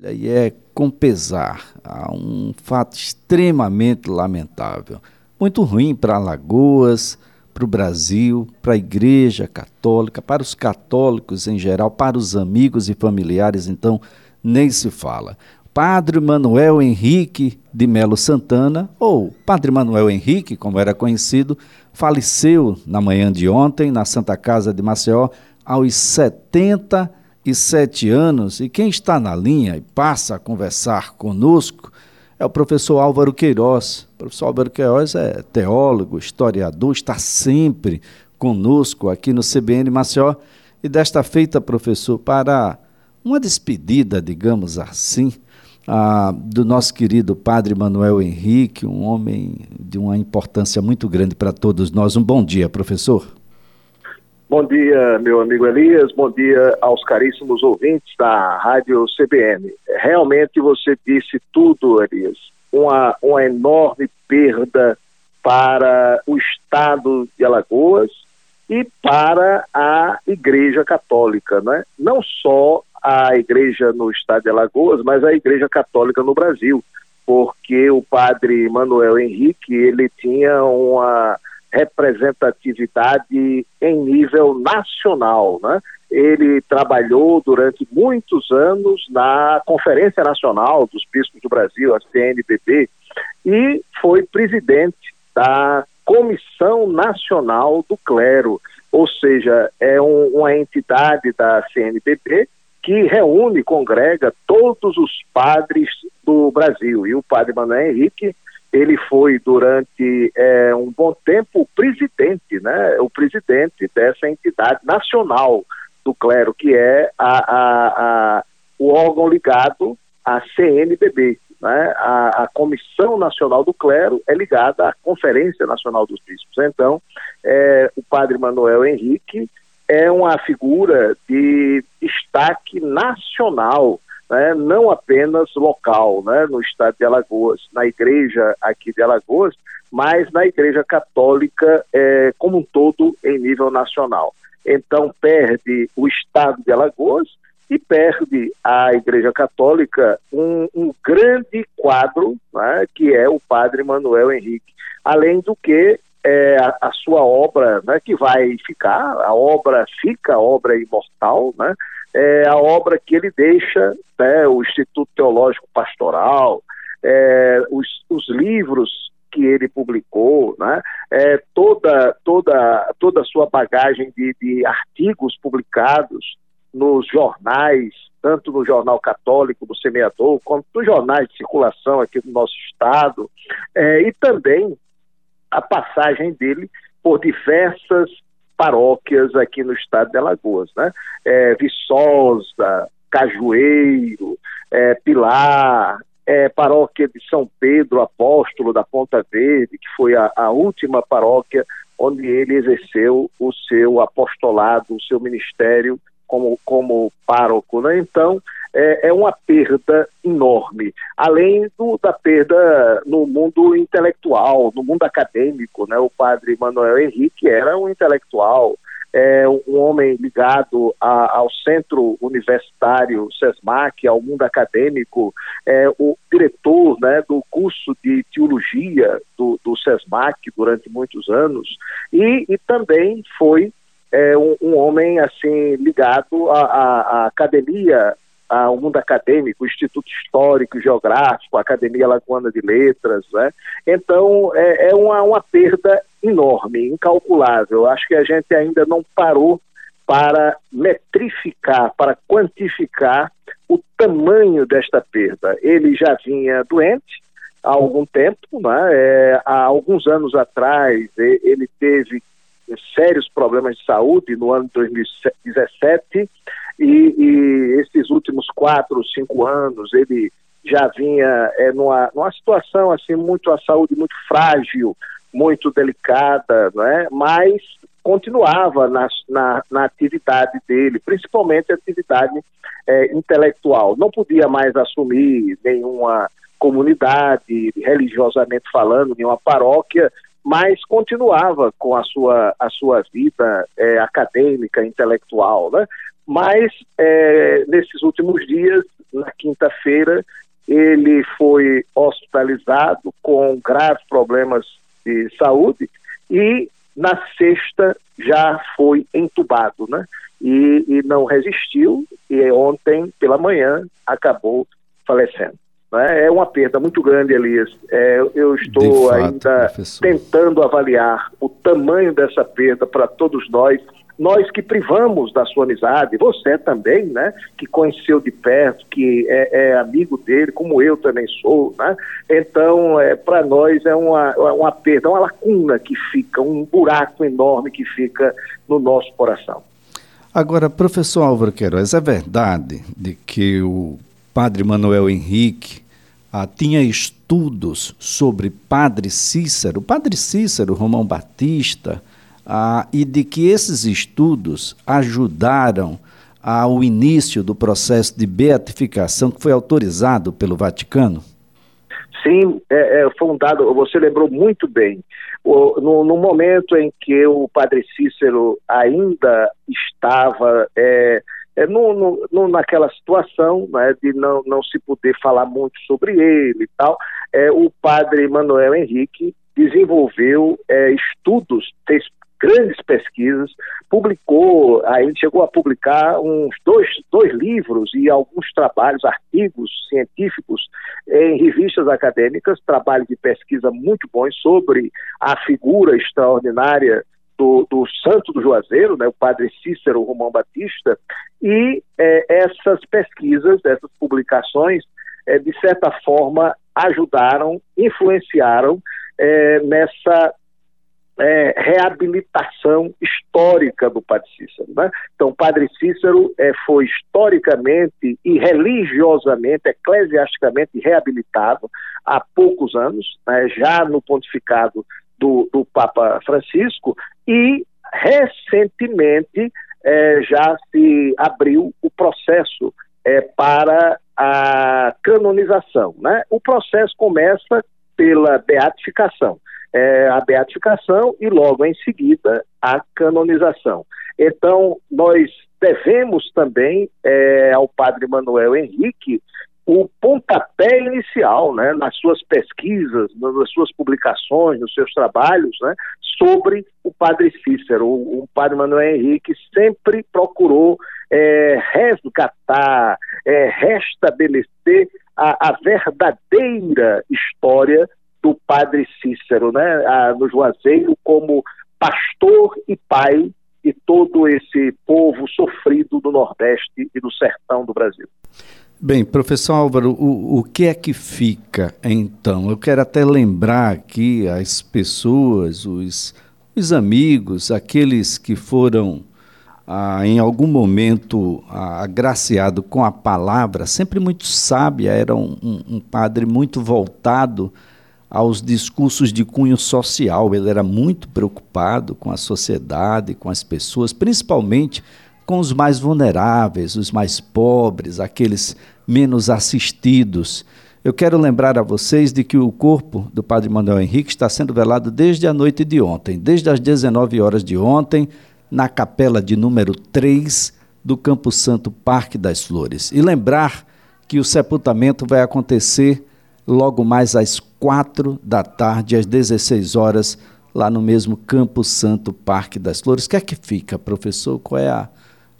e é com pesar, há um fato extremamente lamentável, muito ruim para Alagoas, para o Brasil, para a Igreja Católica, para os católicos em geral, para os amigos e familiares, então nem se fala. Padre Manuel Henrique de Melo Santana, ou Padre Manuel Henrique, como era conhecido, faleceu na manhã de ontem na Santa Casa de Maceió aos 70 anos 37 anos e quem está na linha e passa a conversar conosco é o professor Álvaro Queiroz. O professor Álvaro Queiroz é teólogo, historiador, está sempre conosco aqui no CBN Maceió. E desta feita, professor, para uma despedida, digamos assim, a do nosso querido padre Manuel Henrique, um homem de uma importância muito grande para todos nós. Um bom dia, professor. Bom dia, meu amigo Elias. Bom dia aos caríssimos ouvintes da Rádio CBN. Realmente você disse tudo, Elias. Uma, uma enorme perda para o Estado de Alagoas e para a Igreja Católica, né? Não só a Igreja no Estado de Alagoas, mas a Igreja Católica no Brasil, porque o padre Manuel Henrique ele tinha uma representatividade em nível nacional, né? Ele trabalhou durante muitos anos na Conferência Nacional dos Bispos do Brasil, a CNBB, e foi presidente da Comissão Nacional do Clero, ou seja, é um, uma entidade da CNBB que reúne, congrega todos os padres do Brasil. E o padre Manuel Henrique ele foi durante é, um bom tempo o presidente, né, o presidente dessa entidade nacional do clero, que é a, a, a, o órgão ligado à CNBB. Né, a, a, Comissão Nacional do Clero é ligada à Conferência Nacional dos Bispos. Então, é, o padre Manuel Henrique é uma figura de destaque nacional né, não apenas local, né, no estado de Alagoas, na igreja aqui de Alagoas, mas na igreja católica é, como um todo em nível nacional. Então perde o estado de Alagoas e perde a igreja católica um, um grande quadro, né, que é o padre Manuel Henrique. Além do que é, a, a, sua obra, né, que vai ficar, a obra fica, a obra imortal, né, é a obra que ele deixa, né, o Instituto Teológico Pastoral, é, os, os livros que ele publicou, né, é, toda, toda, toda a sua bagagem de, de artigos publicados nos jornais, tanto no Jornal Católico do Semeador, quanto nos jornais de circulação aqui do nosso estado, é, e também a passagem dele por diversas paróquias aqui no estado de Alagoas, né? É, Viçosa, Cajueiro, é, Pilar, é, paróquia de São Pedro Apóstolo da Ponta Verde, que foi a, a última paróquia onde ele exerceu o seu apostolado, o seu ministério como, como pároco. Né? Então, é, é, uma perda enorme, além do, da perda no mundo intelectual, no mundo acadêmico. Né? O padre Manuel Henrique era um intelectual, é, um homem ligado a, ao centro universitário SESMAC, ao mundo acadêmico, é, o diretor né, do curso de teologia do, do SESMAC durante muitos anos, e, e também foi é um, um homem assim ligado à, à, à academia, ao mundo acadêmico, o Instituto Histórico e Geográfico, a Academia Lagoana de Letras, né? Então é, é uma, uma perda enorme, incalculável. Acho que a gente ainda não parou para metrificar, para quantificar o tamanho desta perda. Ele já vinha doente há algum tempo, né? é, há alguns anos atrás ele teve sérios problemas de saúde no ano de 2017 e, e esses últimos quatro, cinco anos ele já vinha é, numa, numa situação assim muito a saúde muito frágil, muito delicada, não é? Mas continuava na, na, na atividade dele, principalmente a atividade é, intelectual. Não podia mais assumir nenhuma comunidade, religiosamente falando, nenhuma paróquia, mas continuava com a sua, a sua vida é, acadêmica, intelectual, né? Mas é, nesses últimos dias na quinta-feira, ele foi hospitalizado com graves problemas de saúde e na sexta já foi entubado, né? E, e não resistiu e ontem pela manhã acabou falecendo. Né? É uma perda muito grande, Elias. É, eu estou fato, ainda professor. tentando avaliar o tamanho dessa perda para todos nós nós que privamos da sua amizade, você também, né, que conheceu de perto, que é, é amigo dele, como eu também sou, né? Então, é, para nós é uma, é uma perda, uma lacuna que fica, um buraco enorme que fica no nosso coração. Agora, professor Álvaro Queiroz, é verdade de que o padre Manuel Henrique ah, tinha estudos sobre Padre Cícero, Padre Cícero, Romão Batista, ah, e de que esses estudos ajudaram ao início do processo de beatificação que foi autorizado pelo Vaticano? Sim, é, é, foi um dado, você lembrou muito bem. O, no, no, momento em que o padre Cícero ainda estava é, é, no, no, naquela situação né, de não, não se poder falar muito sobre ele e tal, é, o padre Manuel Henrique desenvolveu é, estudos, grandes pesquisas, publicou, aí chegou a publicar uns dois, dois livros e alguns trabalhos, artigos científicos em revistas acadêmicas, trabalhos de pesquisa muito bons sobre a figura extraordinária do, do, Santo do Juazeiro, né, o padre Cícero Romão Batista, e é, essas pesquisas, essas publicações, é, de certa forma, ajudaram, influenciaram é, nessa é, reabilitação histórica do Padre Cícero. Né? Então, o Padre Cícero é, foi historicamente e religiosamente, eclesiasticamente reabilitado há poucos anos, né, já no pontificado do, do, Papa Francisco, e recentemente é, já se abriu o processo é, para a canonização. Né? O processo começa pela beatificação é, a beatificação e logo em seguida a canonização. Então, nós devemos também é, ao padre Manuel Henrique o pontapé inicial, né, nas suas pesquisas, nas suas publicações, nos seus trabalhos, né, sobre o padre Cícero. O, o padre Manuel Henrique sempre procurou é, resgatar, é, restabelecer a, a verdadeira história do padre Cícero, né, no Juazeiro, como pastor e pai de todo esse povo sofrido do Nordeste e do sertão do Brasil. Bem, professor Álvaro, o, o que é que fica então? Eu quero até lembrar aqui as pessoas, os, os amigos, aqueles que foram ah, em algum momento ah, agraciado com a palavra, sempre muito sábia, era um, um, um padre muito voltado aos discursos de cunho social. Ele era muito preocupado com a sociedade, com as pessoas, principalmente com os mais vulneráveis, os mais pobres, aqueles menos assistidos. Eu quero lembrar a vocês de que o corpo do Padre Manuel Henrique está sendo velado desde a noite de ontem, desde as 19 horas de ontem, na capela de número 3 do Campo Santo Parque das Flores. E lembrar que o sepultamento vai acontecer logo mais às quatro da tarde, às 16 horas, lá no mesmo Campo Santo Parque das Flores. O que é que fica, professor? Qual é a,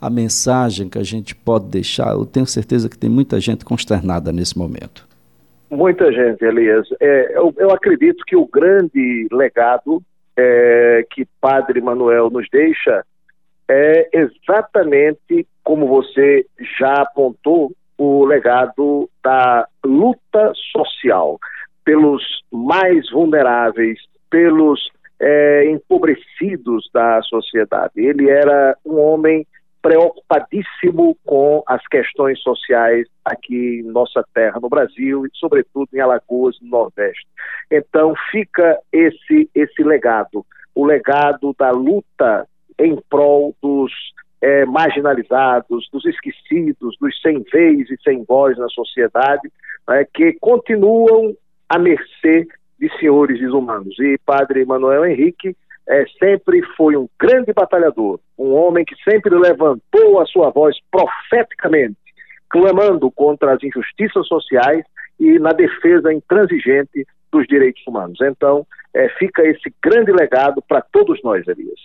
a mensagem que a gente pode deixar? Eu tenho certeza que tem muita gente consternada nesse momento. Muita gente, Elias. É, eu, eu, acredito que o grande legado é, que Padre Manuel nos deixa é exatamente como você já apontou, o legado da luta social pelos mais vulneráveis, pelos é, empobrecidos da sociedade. Ele era um homem preocupadíssimo com as questões sociais aqui em nossa terra, no Brasil e, sobretudo, em Alagoas, no Nordeste. Então, fica esse, esse legado, o legado da luta em prol dos é, marginalizados, dos esquecidos, dos sem vez e sem voz na sociedade, é, que continuam à mercê de senhores desumanos. E Padre Manuel Henrique é, sempre foi um grande batalhador, um homem que sempre levantou a sua voz profeticamente, clamando contra as injustiças sociais e na defesa intransigente dos direitos humanos. Então, é, fica esse grande legado para todos nós, Elias.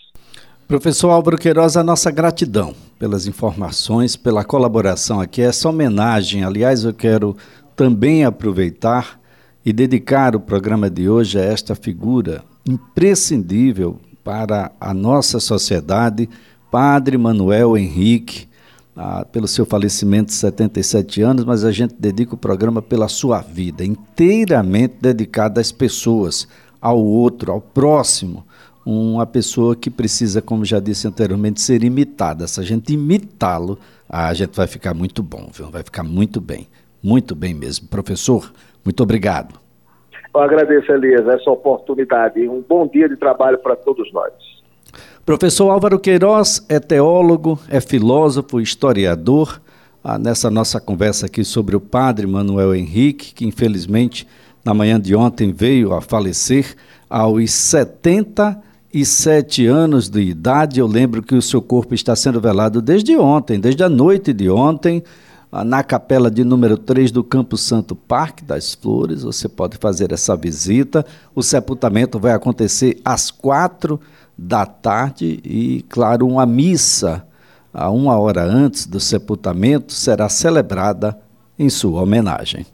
Professor Álvaro Queiroz, a nossa gratidão pelas informações, pela colaboração aqui. Essa homenagem, aliás, eu quero também aproveitar e dedicar o programa de hoje a esta figura imprescindível para a nossa sociedade, Padre Manuel Henrique, ah, pelo seu falecimento de 77 anos, mas a gente dedica o programa pela sua vida, inteiramente dedicada às pessoas, ao outro, ao próximo. Uma pessoa que precisa, como já disse anteriormente, ser imitada. Se a gente imitá-lo, a gente vai ficar muito bom, viu? vai ficar muito bem, muito bem mesmo. Professor, muito obrigado. Eu agradeço, Elias, essa oportunidade. Um bom dia de trabalho para todos nós. Professor Álvaro Queiroz é teólogo, é filósofo, historiador. Ah, nessa nossa conversa aqui sobre o padre Manuel Henrique, que infelizmente na manhã de ontem veio a falecer aos 77 anos de idade. Eu lembro que o seu corpo está sendo velado desde ontem, desde a noite de ontem, na capela de número 3 do Campo Santo Parque das Flores. Você pode fazer essa visita. O sepultamento vai acontecer às quatro da tarde e, claro, uma missa a uma hora antes do sepultamento será celebrada em sua homenagem.